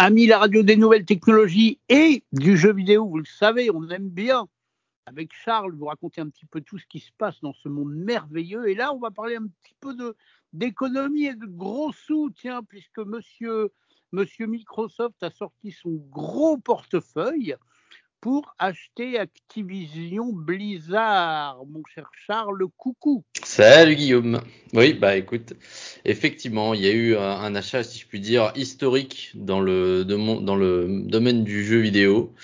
Amis la radio des nouvelles technologies et du jeu vidéo, vous le savez, on aime bien avec Charles vous raconter un petit peu tout ce qui se passe dans ce monde merveilleux. Et là, on va parler un petit peu d'économie et de gros sous, puisque monsieur, monsieur Microsoft a sorti son gros portefeuille pour acheter Activision Blizzard. Mon cher Charles, coucou. Salut Guillaume. Oui, bah écoute, effectivement, il y a eu un, achat, si je puis dire, historique dans le, domaine du jeu vidéo.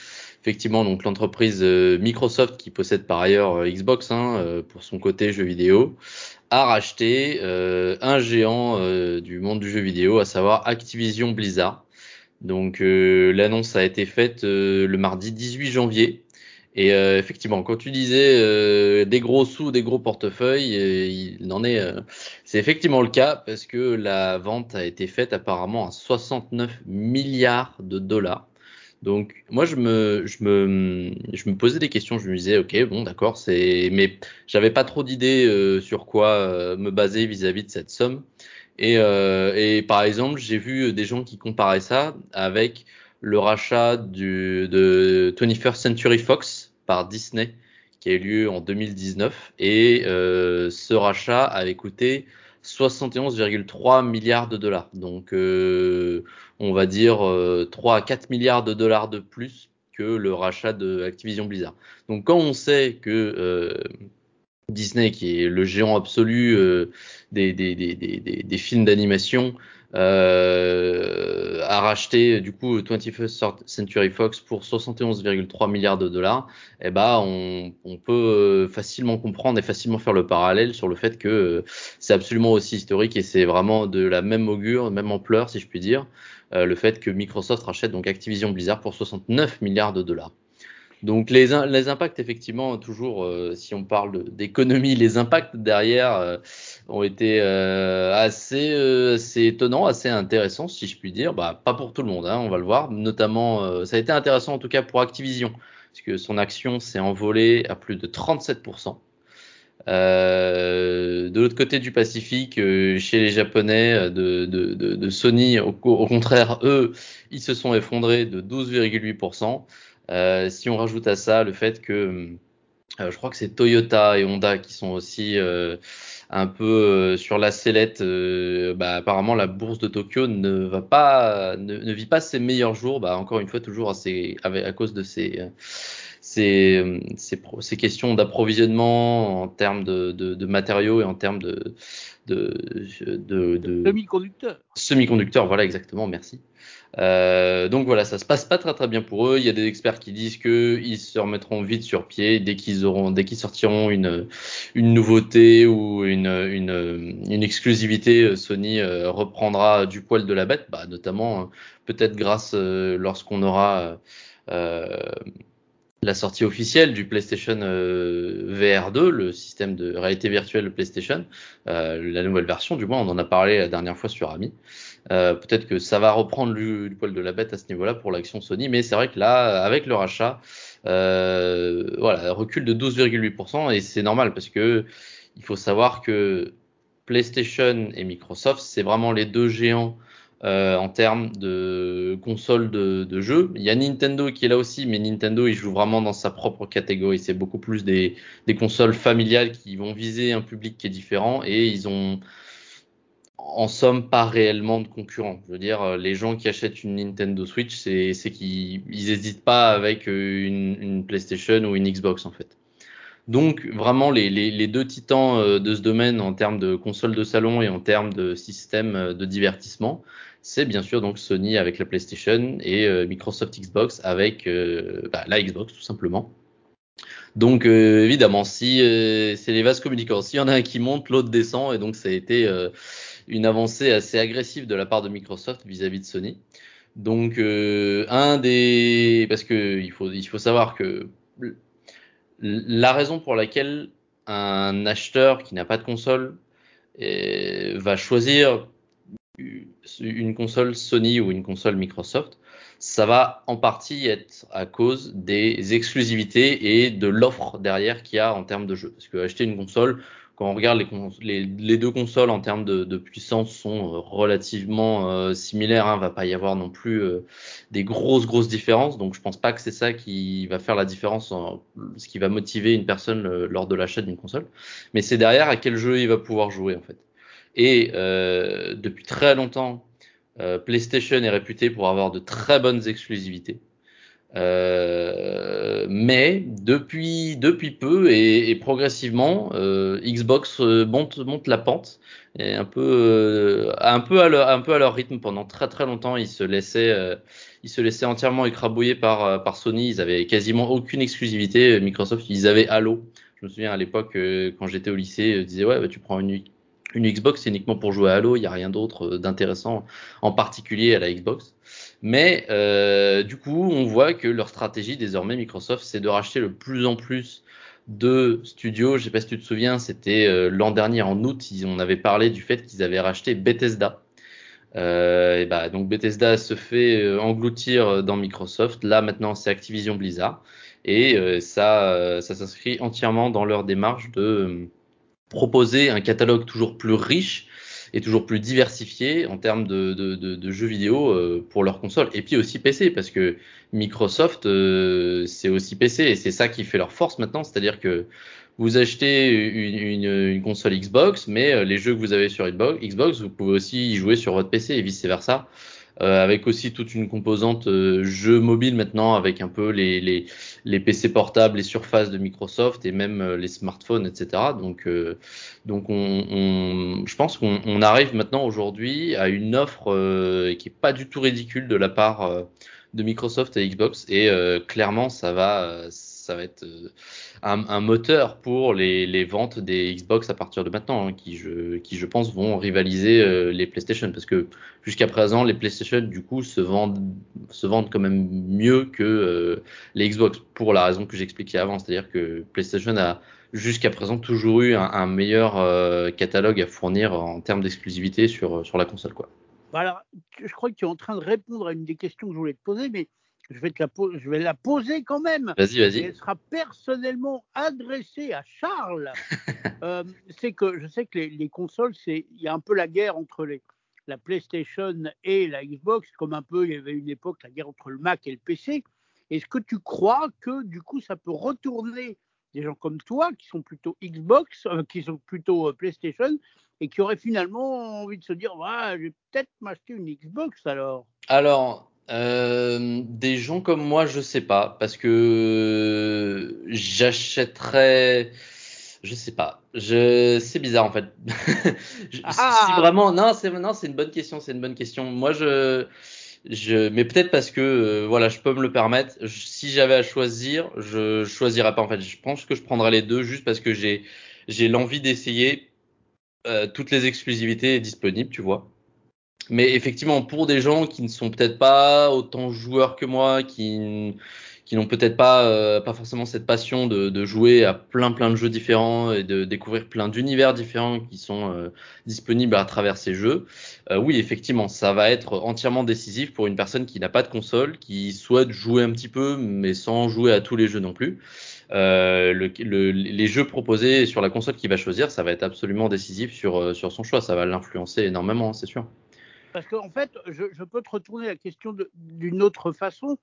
Effectivement, donc l'entreprise euh, Microsoft, qui possède par ailleurs euh, Xbox hein, euh, pour son côté jeu vidéo, a racheté un géant du monde du jeu vidéo, à savoir Activision Blizzard. Donc l'annonce a été faite le mardi 18 janvier. Et effectivement, quand tu disais des gros sous, des gros portefeuilles, il en est. c'est effectivement le cas parce que la vente a été faite apparemment à 69 milliards de dollars. Donc moi je me je me je me posais des questions, je me disais ok bon d'accord c'est mais j'avais pas trop d'idées euh, sur quoi euh, me baser vis-à-vis de cette somme et euh, et par exemple j'ai vu des gens qui comparaient ça avec le rachat de 21st Century Fox par Disney qui a eu lieu en 2019 et ce rachat avait coûté 71,3 milliards de dollars. Donc, euh, on va dire 3 euh, à 4 milliards de dollars de plus que le rachat de Activision Blizzard. Donc, quand on sait que euh, Disney, qui est le géant absolu des, des, films d'animation, euh, a racheté du coup 21st Century Fox pour 71,3 milliards de dollars, et eh ben on, peut euh, facilement comprendre et facilement faire le parallèle sur le fait que euh, c'est absolument aussi historique et c'est vraiment de la même augure, même ampleur si je puis dire, euh, le fait que Microsoft rachète donc Activision Blizzard pour 69 milliards de dollars. Donc les, les impacts, effectivement, toujours, euh, si on parle d'économie, les impacts derrière euh, ont été euh, assez, assez étonnants, assez intéressants, si je puis dire. Bah, pas pour tout le monde, hein, on va le voir. Notamment, ça a été intéressant en tout cas pour Activision, puisque son action s'est envolée à plus de 37%. Euh, de l'autre côté du Pacifique, chez les Japonais de, de, de, de Sony, au, au, contraire, eux, ils se sont effondrés de 12,8%. Euh, si on rajoute à ça le fait que euh, je crois que c'est Toyota et Honda qui sont aussi euh, un peu sur la sellette. bah, apparemment, la bourse de Tokyo ne va pas, ne, vit pas ses meilleurs jours. Bah, encore une fois, toujours à, à cause de ces, ces, ces, questions d'approvisionnement en termes de, de, de, matériaux et en termes de, de semi-conducteurs. Semi-conducteurs, voilà exactement. Merci. Euh, donc voilà, ça se passe pas très très bien pour eux. Il y a des experts qui disent que ils se remettront vite sur pied dès qu'ils auront, dès qu'ils sortiront une une nouveauté ou une une, une exclusivité. Sony euh, reprendra du poil de la bête, bah, notamment euh, peut-être grâce euh, lorsqu'on aura la sortie officielle du PlayStation VR 2, le système de réalité virtuelle PlayStation, la nouvelle version, du moins on en a parlé la dernière fois sur Ami. Euh, peut-être que ça va reprendre du, poil de la bête à ce niveau-là pour l'action Sony, mais c'est vrai que là, avec le rachat, euh, voilà, recul de 12,8% et c'est normal parce que il faut savoir que PlayStation et Microsoft, c'est vraiment les deux géants euh, en termes de consoles de, de jeux. Il y a Nintendo qui est là aussi, mais Nintendo il joue vraiment dans sa propre catégorie. C'est beaucoup plus des, des consoles familiales qui vont viser un public qui est différent et ils ont en somme pas réellement de concurrents. Je veux dire, euh, les gens qui achètent une Nintendo Switch, c'est qu'ils n'hésitent pas avec euh, une, PlayStation ou une Xbox en fait. Donc vraiment les, deux titans euh, de ce domaine en termes de console de salon et en termes de système de divertissement, c'est bien sûr donc Sony avec la PlayStation et Microsoft Xbox avec bah, la Xbox tout simplement. Donc évidemment, si c'est les vases communicants, s'il y en a un qui monte, l'autre descend, et donc ça a été une avancée assez agressive de la part de Microsoft vis-à-vis de Sony. Donc euh, un des parce que il faut il faut savoir que la raison pour laquelle un acheteur qui n'a pas de console euh, va choisir une console Sony ou une console Microsoft, ça va en partie être à cause des exclusivités et de l'offre derrière qu'il y a en termes de jeux. Parce que acheter une console, quand on regarde les, deux consoles en termes de, puissance sont relativement similaires. Hein, va pas y avoir non plus des grosses grosses différences. Donc je pense pas que c'est ça qui va faire la différence, ce qui va motiver une personne lors de l'achat d'une console. Mais c'est derrière à quel jeu il va pouvoir jouer en fait. Et depuis très longtemps, PlayStation est réputé pour avoir de très bonnes exclusivités. Euh, mais depuis depuis peu et, et progressivement, euh, Xbox euh, monte monte la pente et un peu euh, un peu à leur un peu à leur rythme. Pendant très très longtemps ils se laissaient euh, ils se laissaient entièrement écrabouiller par par Sony. Ils avaient quasiment aucune exclusivité. Microsoft ils avaient Halo. Je me souviens à l'époque quand j'étais au lycée ils disaient ouais bah, tu prends une une Xbox c'est uniquement pour jouer à Halo. Il y a rien d'autre d'intéressant en particulier à la Xbox mais euh, du coup, on voit que leur stratégie désormais, Microsoft, c'est de racheter le plus en plus de studios. Je sais pas si tu te souviens, c'était euh, l'an dernier en août, on avait parlé du fait qu'ils avaient racheté Bethesda. Euh, et bah, donc Bethesda se fait engloutir dans Microsoft. Là maintenant, c'est Activision Blizzard et ça, ça s'inscrit entièrement dans leur démarche de proposer un catalogue toujours plus riche et toujours plus diversifié en termes de, de, de, de jeux vidéo euh, pour leur console et puis aussi PC parce que Microsoft euh, c'est aussi PC et c'est ça qui fait leur force maintenant, c'est-à-dire que vous achetez une, une, une, console Xbox, mais euh, les jeux que vous avez sur Xbox, vous pouvez aussi y jouer sur votre PC et vice versa. Euh, avec aussi toute une composante euh, jeu mobile maintenant, avec un peu les, les, les, PC portables, les surfaces de Microsoft et même euh, les smartphones, etc. Donc, donc on, on, je pense qu'on arrive maintenant aujourd'hui à une offre qui est pas du tout ridicule de la part de Microsoft et Xbox et clairement ça va ça va être euh, un, moteur pour les, ventes des Xbox à partir de maintenant, hein, qui, je, pense vont rivaliser euh, les PlayStation, parce que jusqu'à présent, les PlayStation du coup se vendent, se vendent quand même mieux que euh, les Xbox, pour la raison que j'expliquais avant, c'est-à-dire que PlayStation a jusqu'à présent toujours eu un, meilleur catalogue à fournir en termes d'exclusivité sur, sur la console. Bah je crois que tu es en train de répondre à une des questions que je voulais te poser, mais je vais, te la, je vais la poser quand même. Vas-y, vas-y. Elle sera personnellement adressée à Charles. euh, c'est que je sais que les, les consoles, c'est il y a un peu la guerre entre les, la PlayStation et la Xbox, comme un peu il y avait une époque la guerre entre le Mac et le PC. Est-ce que tu crois que du coup ça peut retourner des gens comme toi qui sont plutôt Xbox, euh, qui sont plutôt euh, PlayStation et qui auraient finalement envie de se dire ouais, je vais peut-être m'acheter une Xbox alors? Alors, euh, des gens comme moi, je sais pas, parce que j'achèterais, je sais pas, je, c'est bizarre en fait. ah. Si vraiment, non, c'est non, c'est une bonne question, c'est une bonne question. Moi, je, je, mais peut-être parce que euh, voilà, je peux me le permettre. si j'avais à choisir, je choisirais pas en fait. Je pense que je prendrais les deux juste parce que j'ai, j'ai l'envie d'essayer euh, toutes les exclusivités disponibles, tu vois. Mais effectivement, pour des gens qui ne sont peut-être pas autant joueurs que moi, qui, qui n'ont peut-être pas, euh, pas forcément cette passion de, de, jouer à plein plein de jeux différents et de découvrir plein d'univers différents qui sont euh, disponibles à travers ces jeux, euh, oui, effectivement, ça va être entièrement décisif pour une personne qui n'a pas de console, qui souhaite jouer un petit peu, mais sans jouer à tous les jeux non plus. Euh, le, le, les jeux proposés sur la console qu'il va choisir, ça va être absolument décisif sur, sur son choix. Ça va l'influencer énormément, c'est sûr. Parce qu'en en fait, je, je, peux te retourner la question d'une autre façon.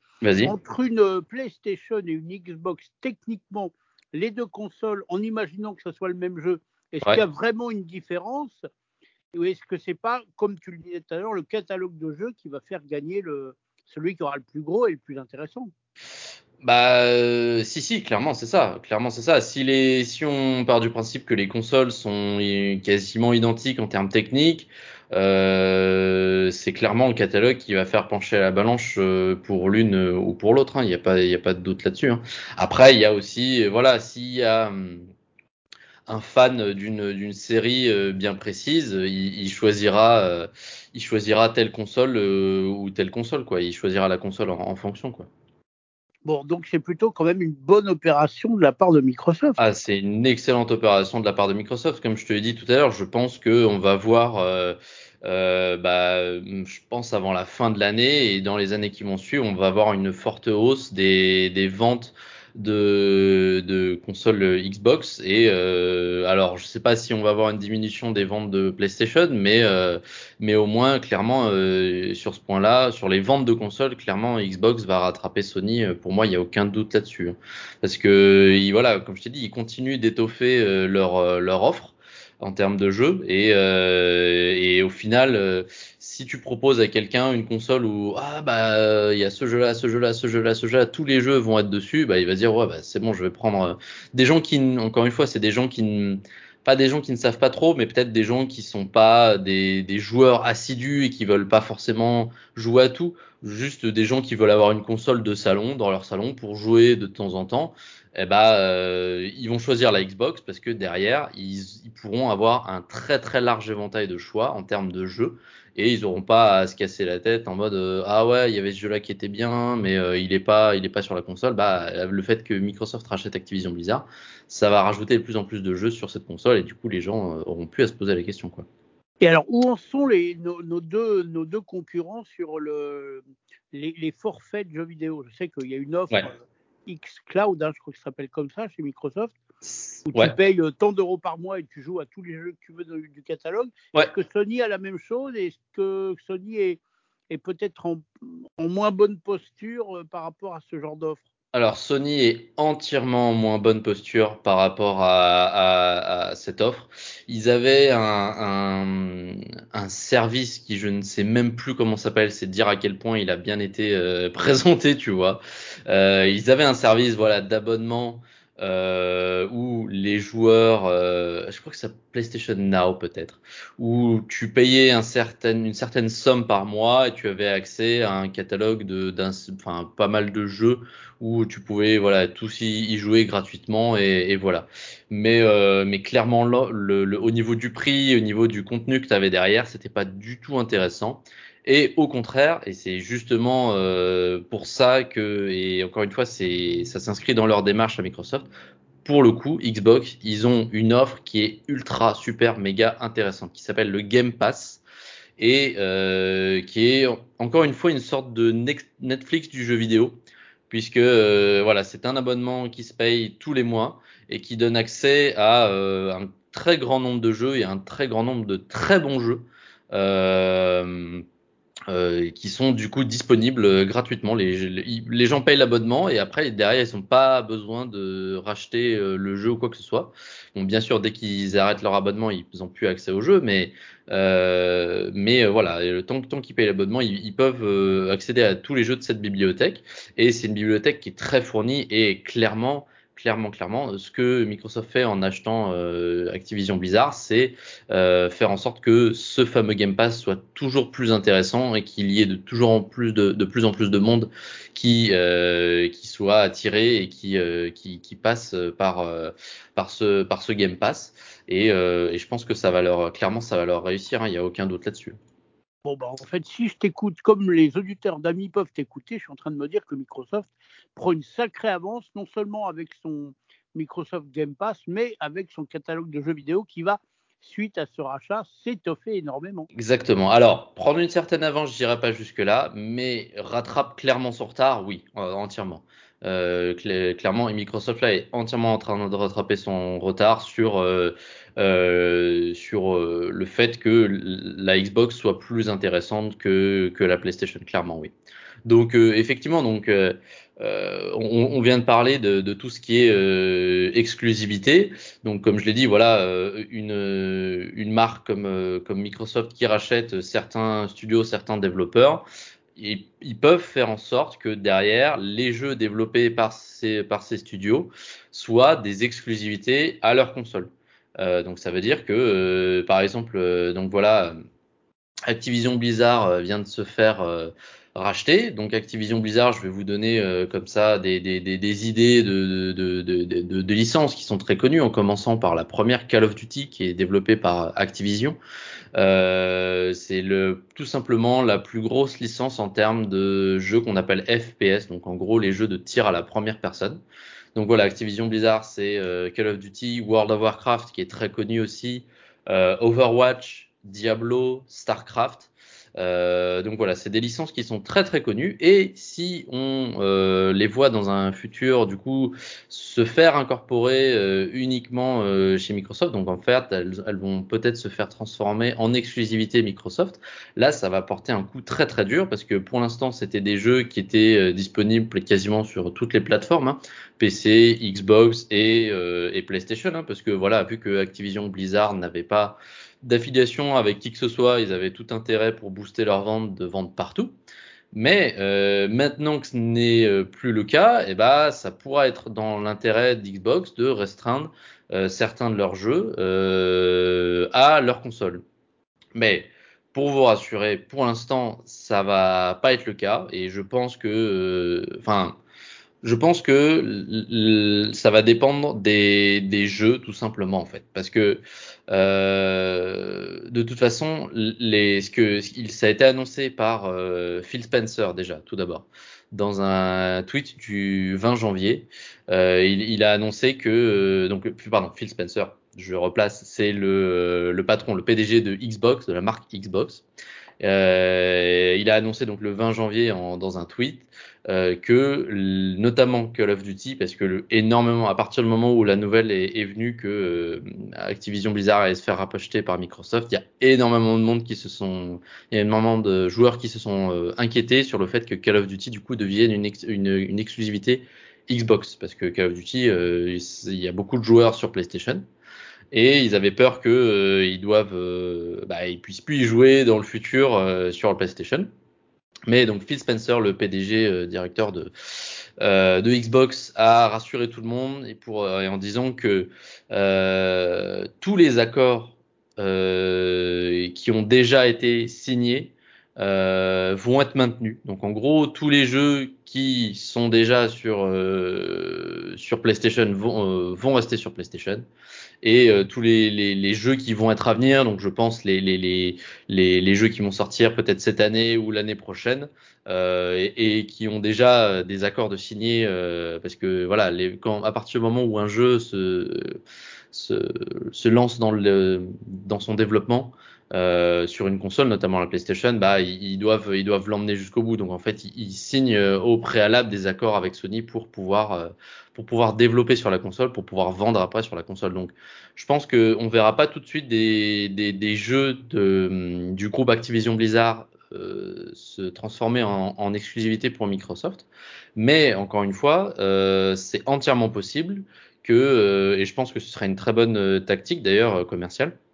Entre une euh, PlayStation et une Xbox, techniquement, les deux consoles, en imaginant que ce soit le même jeu, est-ce ouais. qu'il y a vraiment une différence Ou est-ce que c'est pas, comme tu le disais tout à l'heure, le catalogue de jeux qui va faire gagner le, celui qui aura le plus gros et le plus intéressant? Bah euh, si si clairement c'est ça clairement c'est ça si les si on part du principe que les consoles sont quasiment identiques en termes techniques euh, c'est clairement le catalogue qui va faire pencher la balance euh, pour l'une euh, ou pour l'autre. Hein. Il n'y a pas, il a pas de doute là-dessus. Hein. Après, il y a aussi, voilà, s'il y a hum, un fan d'une d'une série bien précise, il, il choisira, il choisira telle console ou telle console quoi. Il choisira la console en, en fonction quoi. Bon, donc c'est plutôt quand même une bonne opération de la part de Microsoft. Ah, c'est une excellente opération de la part de Microsoft. Comme je te l'ai dit tout à l'heure, je pense qu'on va voir, euh, euh, bah, je pense avant la fin de l'année et dans les années qui vont suivre, on va avoir une forte hausse des, des ventes de, de consoles Xbox. Et euh, alors, je sais pas si on va avoir une diminution des ventes de PlayStation, mais euh, mais au moins clairement euh, sur ce point-là, sur les ventes de consoles, clairement Xbox va rattraper Sony. Pour moi, il y a aucun doute là-dessus, hein. parce que voilà, comme je t'ai dit, ils continuent d'étoffer leur leur offre en termes de jeu et, et au final si tu proposes à quelqu'un une console où ah bah il y a ce jeu-là, ce jeu-là, ce jeu-là, ce jeu-là, tous les jeux vont être dessus, bah il va dire ouais bah c'est bon, je vais prendre euh, des gens qui encore une fois, c'est des gens qui pas des gens qui ne savent pas trop, mais peut-être des gens qui sont pas des, des joueurs assidus et qui veulent pas forcément jouer à tout, juste des gens qui veulent avoir une console de salon dans leur salon pour jouer de temps en temps. Eh bah, euh, ils vont choisir la Xbox parce que derrière, ils, ils pourront avoir un très très large éventail de choix en termes de jeux et ils n'auront pas à se casser la tête en mode euh, ah ouais il y avait ce jeu là qui était bien mais euh, il est pas il est pas sur la console. Bah le fait que Microsoft rachète Activision Blizzard ça va rajouter de plus en plus de jeux sur cette console et du coup les gens euh, auront plus à se poser la question quoi. Et alors où en sont les nos, deux nos deux concurrents sur le les, les forfaits de jeux vidéo? Je sais qu'il y a une offre X Cloud, hein, je crois que ça s'appelle comme ça chez Microsoft, où tu payes euh, tant d'euros par mois et tu joues à tous les jeux que tu veux du catalogue. Est-ce que Sony a la même chose Est-ce que Sony est, est peut-être en, moins bonne posture euh, par rapport à ce genre d'offre? Alors Sony est entièrement en moins bonne posture par rapport à, cette offre. Ils avaient un, service qui je ne sais même plus comment s'appelle, c'est dire à quel point il a bien été euh, présenté, tu vois. ils avaient un service voilà d'abonnement euh, où les joueurs, euh, je crois que c'est PlayStation Now peut-être, où tu payais certain, une certaine somme par mois et tu avais accès à un catalogue de, d'un, enfin pas mal de jeux où tu pouvais voilà tous y, jouer gratuitement et, voilà. Mais euh, mais clairement au niveau du prix, au niveau du contenu que tu avais derrière, c'était pas du tout intéressant. Et au contraire, et c'est justement euh, pour ça que, et encore une fois, c'est, ça s'inscrit dans leur démarche à Microsoft. Pour le coup, Xbox, ils ont une offre qui est ultra, super, méga intéressante, qui s'appelle le Game Pass et euh, qui est encore une fois une sorte de Netflix du jeu vidéo, puisque euh, voilà, c'est un abonnement qui se paye tous les mois et qui donne accès à euh, un très grand nombre de jeux et un très grand nombre de très bons jeux. Euh, euh, qui sont du coup disponibles euh, gratuitement. Les, les, gens payent l'abonnement et après derrière ils n'ont pas besoin de racheter euh, le jeu ou quoi que ce soit. Bon, bien sûr dès qu'ils arrêtent leur abonnement ils n'ont plus accès au jeu, mais euh, mais voilà le temps, tant qu'ils payent l'abonnement ils, ils, peuvent accéder à tous les jeux de cette bibliothèque et c'est une bibliothèque qui est très fournie et clairement clairement, clairement, ce que Microsoft fait en achetant euh, Activision Blizzard, c'est euh, faire en sorte que ce fameux Game Pass soit toujours plus intéressant et qu'il y ait de toujours plus de, plus en plus de monde qui euh, qui soit attiré et qui qui, passe par par ce par ce Game Pass. Et, je pense que ça va leur clairement ça va leur réussir. Hein, il n'y a aucun doute là-dessus. Bon, bah, en fait, si je t'écoute comme les auditeurs d'amis peuvent t'écouter, je suis en train de me dire que Microsoft prend une sacrée avance, non seulement avec son Microsoft Game Pass, mais avec son catalogue de jeux vidéo qui va, suite à ce rachat, s'étoffer énormément. Exactement. Alors, prendre une certaine avance, je dirais pas jusque-là, mais rattrape clairement son retard, oui, euh, entièrement. Euh, clairement, et Microsoft là est entièrement en train de rattraper son retard sur euh, euh, sur euh, le fait que la Xbox soit plus intéressante que, que la PlayStation, clairement, oui. Donc euh, effectivement, donc on, on, vient de parler de, de tout ce qui est exclusivité. Donc comme je l'ai dit, voilà, une, une marque comme, comme Microsoft qui rachète certains studios, certains développeurs, ils, peuvent faire en sorte que derrière les jeux développés par ces, par ces studios soient des exclusivités à leur console. Euh, donc ça veut dire que, euh, par exemple, euh, donc voilà, Activision Blizzard vient de se faire racheter. Donc Activision Blizzard, je vais vous donner comme ça des, des, des, des idées de, de, de, de, licences qui sont très connues, en commençant par la première Call of Duty qui est développée par Activision. Euh, c'est le tout simplement la plus grosse licence en termes de jeux qu'on appelle FPS, donc en gros les jeux de tir à la première personne. Donc voilà, Activision Blizzard, c'est euh, Call of Duty, World of Warcraft, qui est très connu aussi, euh, Overwatch, Diablo, Starcraft. Euh, donc voilà, c'est des licences qui sont très très connues et si on euh, les voit dans un futur du coup se faire incorporer euh, uniquement chez Microsoft, donc en fait elles, vont peut-être se faire transformer en exclusivité Microsoft. Là, ça va porter un coup très très dur parce que pour l'instant c'était des jeux qui étaient disponibles quasiment sur toutes les plateformes, hein, PC, Xbox et, et PlayStation, hein, parce que voilà, vu que Activision Blizzard n'avait pas d'affiliation avec qui que ce soit, ils avaient tout intérêt pour booster leur vente de vente partout. Mais euh, maintenant que ce n'est euh, plus le cas, eh ben, ça pourra être dans l'intérêt d'Xbox de restreindre euh, certains de leurs jeux euh, à leur console. Mais pour vous rassurer, pour l'instant, ça va pas être le cas et je pense que, euh, enfin, je pense que ça va dépendre des, des, jeux tout simplement en fait, parce que euh, de toute façon, les, ce que ça a été annoncé par euh, Phil Spencer déjà tout d'abord dans un tweet du 20 janvier, euh, il, il, a annoncé que euh, donc pardon Phil Spencer, je replace, c'est le, le patron, le PDG de Xbox, de la marque Xbox. Euh, il a annoncé donc le 20 janvier en, dans un tweet euh, que notamment Call of Duty, parce que le, énormément, à partir du moment où la nouvelle est, est venue que euh, Activision Blizzard allait se faire racheter par Microsoft, il y a énormément de monde qui se sont, il y a énormément de joueurs qui se sont euh, inquiétés sur le fait que Call of Duty du coup devienne une, ex, une, une exclusivité Xbox, parce que Call of Duty, euh, il y a beaucoup de joueurs sur PlayStation et ils avaient peur que euh, ils doivent, euh, bah, ils puissent plus y jouer dans le futur euh, sur le PlayStation. Mais donc Phil Spencer, le PDG euh, directeur de euh, de Xbox, a rassuré tout le monde et pour et en disant que tous les accords qui ont déjà été signés vont être maintenus. Donc en gros, tous les jeux qui sont déjà sur sur PlayStation vont vont rester sur PlayStation et euh, tous les, les, les, jeux qui vont être à venir. Donc je pense les, les, les, jeux qui vont sortir peut-être cette année ou l'année prochaine euh, et, et, qui ont déjà euh, des accords de signer euh, parce que voilà, quand, à partir du moment où un jeu se, se, se lance dans, le, dans son développement, euh, sur une console, notamment la PlayStation, bah, ils, doivent ils doivent l'emmener jusqu'au bout. Donc en fait, ils, signent au préalable des accords avec Sony pour pouvoir euh, pour pouvoir développer sur la console, pour pouvoir vendre après sur la console. Donc je pense que on verra pas tout de suite des, des, des jeux de, du groupe Activision Blizzard euh, se transformer en, en, exclusivité pour Microsoft. Mais encore une fois, euh, c'est entièrement possible que, euh, et je pense que ce serait une très bonne tactique d'ailleurs commerciale, euh,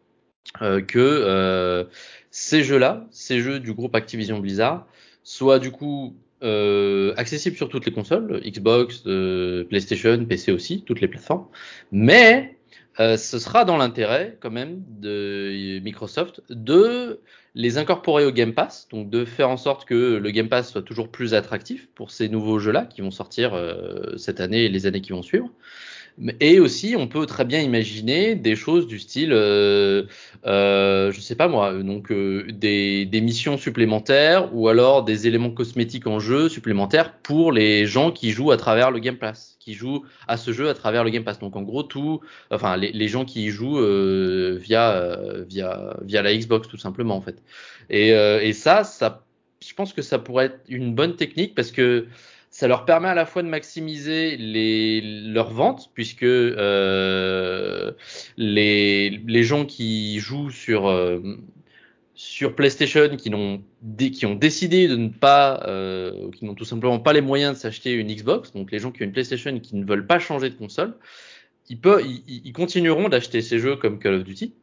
que euh, ces jeux-là, ces jeux du groupe Activision Blizzard, soient du coup euh, accessibles sur toutes les consoles, Xbox, euh, PlayStation, PC aussi, toutes les plateformes. Mais euh, ce sera dans l'intérêt quand même de Microsoft de les incorporer au Game Pass, donc de faire en sorte que le Game Pass soit toujours plus attractif pour ces nouveaux jeux-là qui vont sortir euh, cette année et les années qui vont suivre. Et aussi, on peut très bien imaginer des choses du style, euh, euh, je sais pas moi, donc euh, des, des, missions supplémentaires ou alors des éléments cosmétiques en jeu supplémentaires pour les gens qui jouent à travers le Game Pass, qui jouent à ce jeu à travers le Game Pass. Donc en gros, tout, enfin les, gens qui y jouent euh, via euh, via via la Xbox tout simplement en fait. Et, euh, et ça, ça, je pense que ça pourrait être une bonne technique parce que ça leur permet à la fois de maximiser les, leurs ventes, puisque euh, les, les gens qui jouent sur, euh, sur PlayStation, qui, n'ont, qui ont décidé de ne pas, euh, qui n'ont tout simplement pas les moyens de s'acheter une Xbox, donc les gens qui ont une PlayStation et qui ne veulent pas changer de console, ils, peuvent, ils, ils continueront d'acheter ces jeux comme Call of Duty.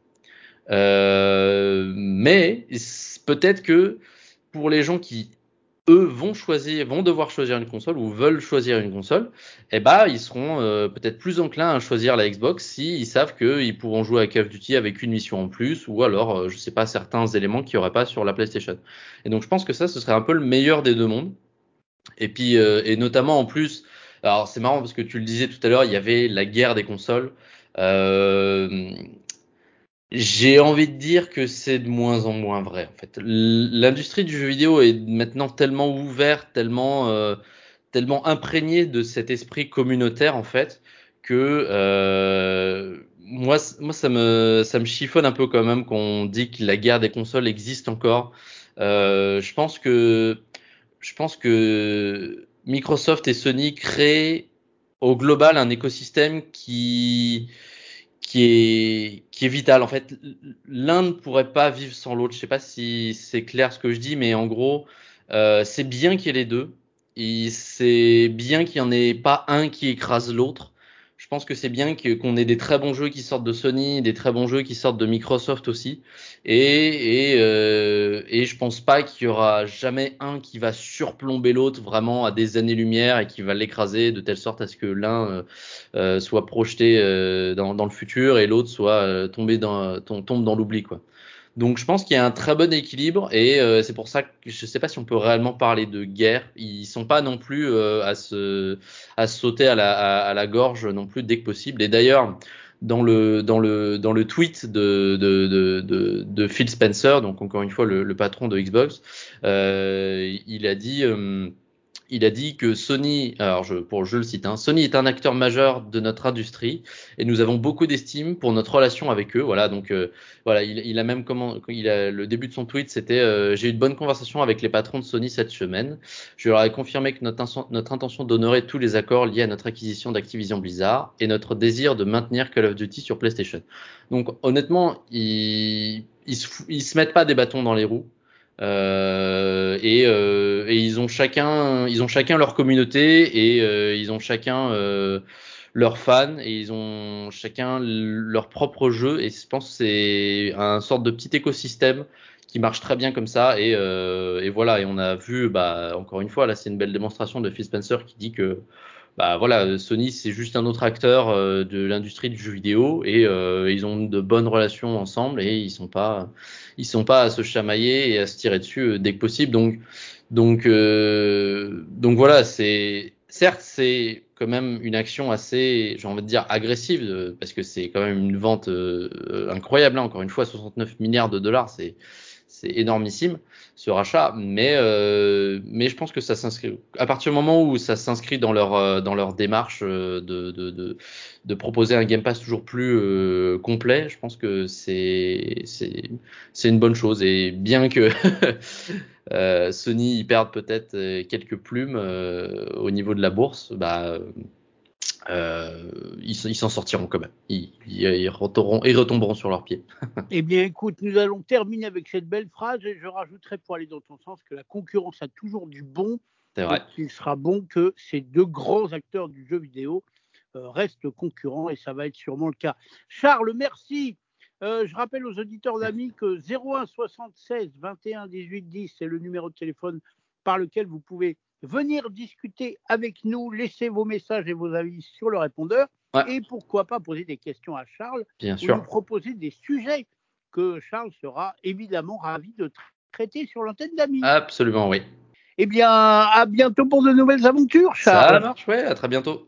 Euh, mais peut-être que pour les gens qui eux vont choisir, vont devoir choisir une console ou veulent choisir une console, eh ben ils seront euh, peut-être plus enclins à choisir la Xbox s'ils ils savent qu'ils pourront jouer à Call of Duty avec une mission en plus ou alors euh, je sais pas certains éléments qu'il n'y aurait pas sur la PlayStation. Et donc je pense que ça ce serait un peu le meilleur des deux mondes. Et puis euh, et notamment en plus, alors c'est marrant parce que tu le disais tout à l'heure, il y avait la guerre des consoles. Euh, j'ai envie de dire que c'est de moins en moins vrai. En fait, l'industrie du jeu vidéo est maintenant tellement ouverte, tellement, euh, tellement imprégnée de cet esprit communautaire en fait que euh, moi, moi ça me, ça me chiffonne un peu quand même qu'on dit que la guerre des consoles existe encore. je pense que je pense que Microsoft et Sony créent au global un écosystème qui qui est qui est vital. En fait, l'un ne pourrait pas vivre sans l'autre. Je sais pas si c'est clair ce que je dis, mais en gros, euh, c'est bien qu'il y ait les deux. C'est bien qu'il n'y en ait pas un qui écrase l'autre je pense que c'est bien qu'on ait des très bons jeux qui sortent de Sony, des très bons jeux qui sortent de Microsoft aussi. Et, et, euh, je pense pas qu'il y aura jamais un qui va surplomber l'autre vraiment à des années-lumière et qui va l'écraser de telle sorte à ce que l'un euh, euh soit projeté euh, dans, le futur et l'autre soit tombé dans, tombe dans l'oubli. quoi. Donc je pense qu'il y a un très bon équilibre et euh, c'est pour ça que je ne sais pas si on peut réellement parler de guerre. Ils sont pas non plus euh, à se à sauter à la, à, la gorge non plus dès que possible. Et d'ailleurs dans le dans le dans le tweet de de, de, de, Phil Spencer, donc encore une fois le, le patron de Xbox, euh, il a dit euh, il a dit que Sony, alors je, pour je le cite, hein, Sony est un acteur majeur de notre industrie et nous avons beaucoup d'estime pour notre relation avec eux. Voilà, donc euh, voilà, il, il, a même comment, il a le début de son tweet, c'était euh, j'ai eu de bonnes conversations avec les patrons de Sony cette semaine. Je leur ai confirmé que notre, notre intention d'honorer tous les accords liés à notre acquisition d'Activision Blizzard et notre désir de maintenir Call of Duty sur PlayStation. Donc honnêtement, ils, ils, ils se mettent pas des bâtons dans les roues. Euh, et, euh, et, ils ont chacun, ils ont chacun leur communauté et euh, ils ont chacun euh, leurs fans et ils ont chacun leur propre jeu. Et je pense c'est un sorte de petit écosystème qui marche très bien comme ça. Et, euh, et voilà. Et on a vu, bah, encore une fois, là, c'est une belle démonstration de Phil Spencer qui dit que bah voilà, Sony c'est juste un autre acteur euh, de l'industrie du jeu vidéo et euh, ils ont de bonnes relations ensemble et ils sont pas ils sont pas à se chamailler et à se tirer dessus euh, dès que possible. Donc donc donc voilà, c'est certes c'est quand même une action assez j'ai envie de dire agressive parce que c'est quand même une vente incroyable. Hein. encore une fois, 69 milliards de dollars, c'est c'est énormissime ce rachat, mais euh, mais je pense que ça s'inscrit à partir du moment où ça s'inscrit dans leur euh, dans leur démarche euh, de, de, de, proposer un Game Pass toujours plus complet, je pense que c'est c'est c'est une bonne chose. Et bien que euh, Sony y perde peut-être quelques plumes au niveau de la bourse, bah euh, ils s'en sortiront quand même. Ils, ils, retomberont, ils, retomberont, sur leurs pieds. eh bien, écoute, nous allons terminer avec cette belle phrase et je rajouterai pour aller dans ton sens que la concurrence a toujours du bon. C'est vrai. Il sera bon que ces deux grands acteurs du jeu vidéo euh, restent concurrents et ça va être sûrement le cas. Charles, merci. Euh, je rappelle aux auditeurs d'amis que 01 76 21 18 10, c'est le numéro de téléphone par lequel vous pouvez venir discuter avec nous, laisser vos messages et vos avis sur le répondeur. Et pourquoi pas poser des questions à Charles Bien ou nous proposer des sujets que Charles sera évidemment ravi de traiter sur l'antenne d'amis. Absolument, oui. Eh bien, à bientôt pour de nouvelles aventures, Charles. Ça marche, ouais, à très bientôt.